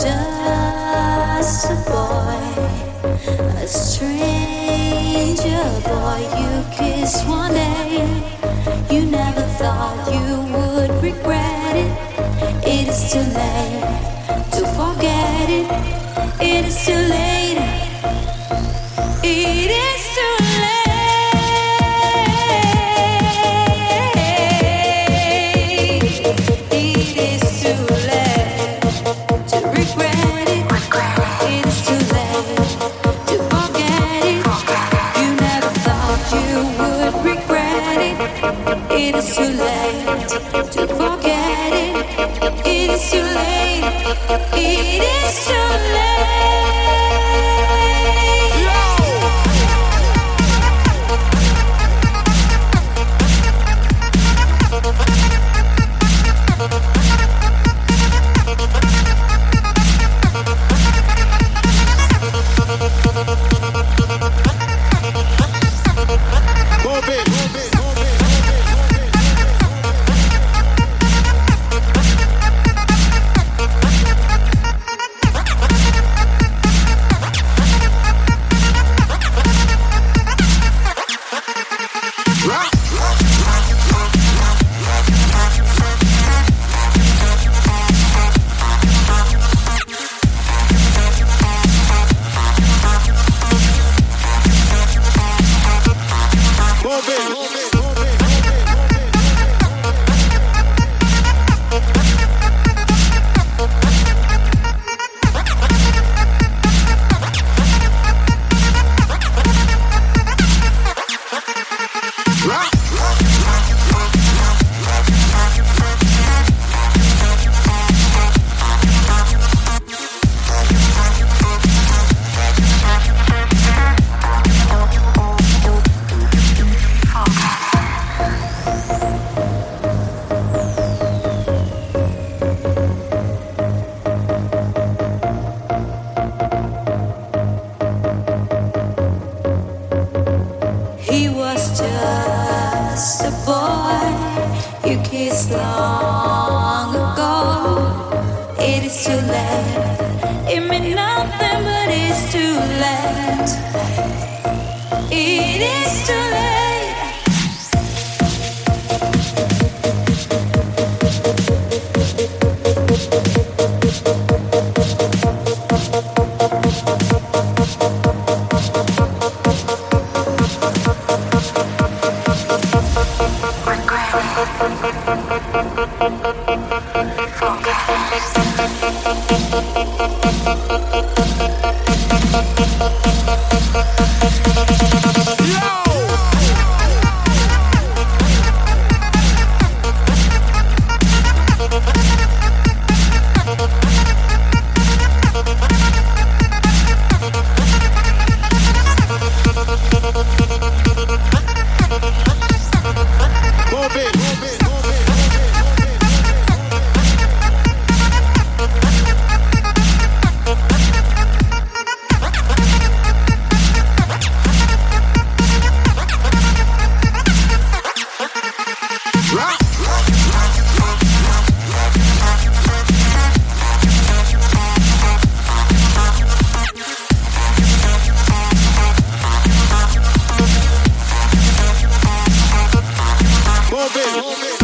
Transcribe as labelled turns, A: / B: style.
A: just a boy, a string angel boy you kissed one day. You never thought you would regret it. It is too late to forget it. It is too late. It is too late. It is too late. too late. It is too late. Move it. Move it.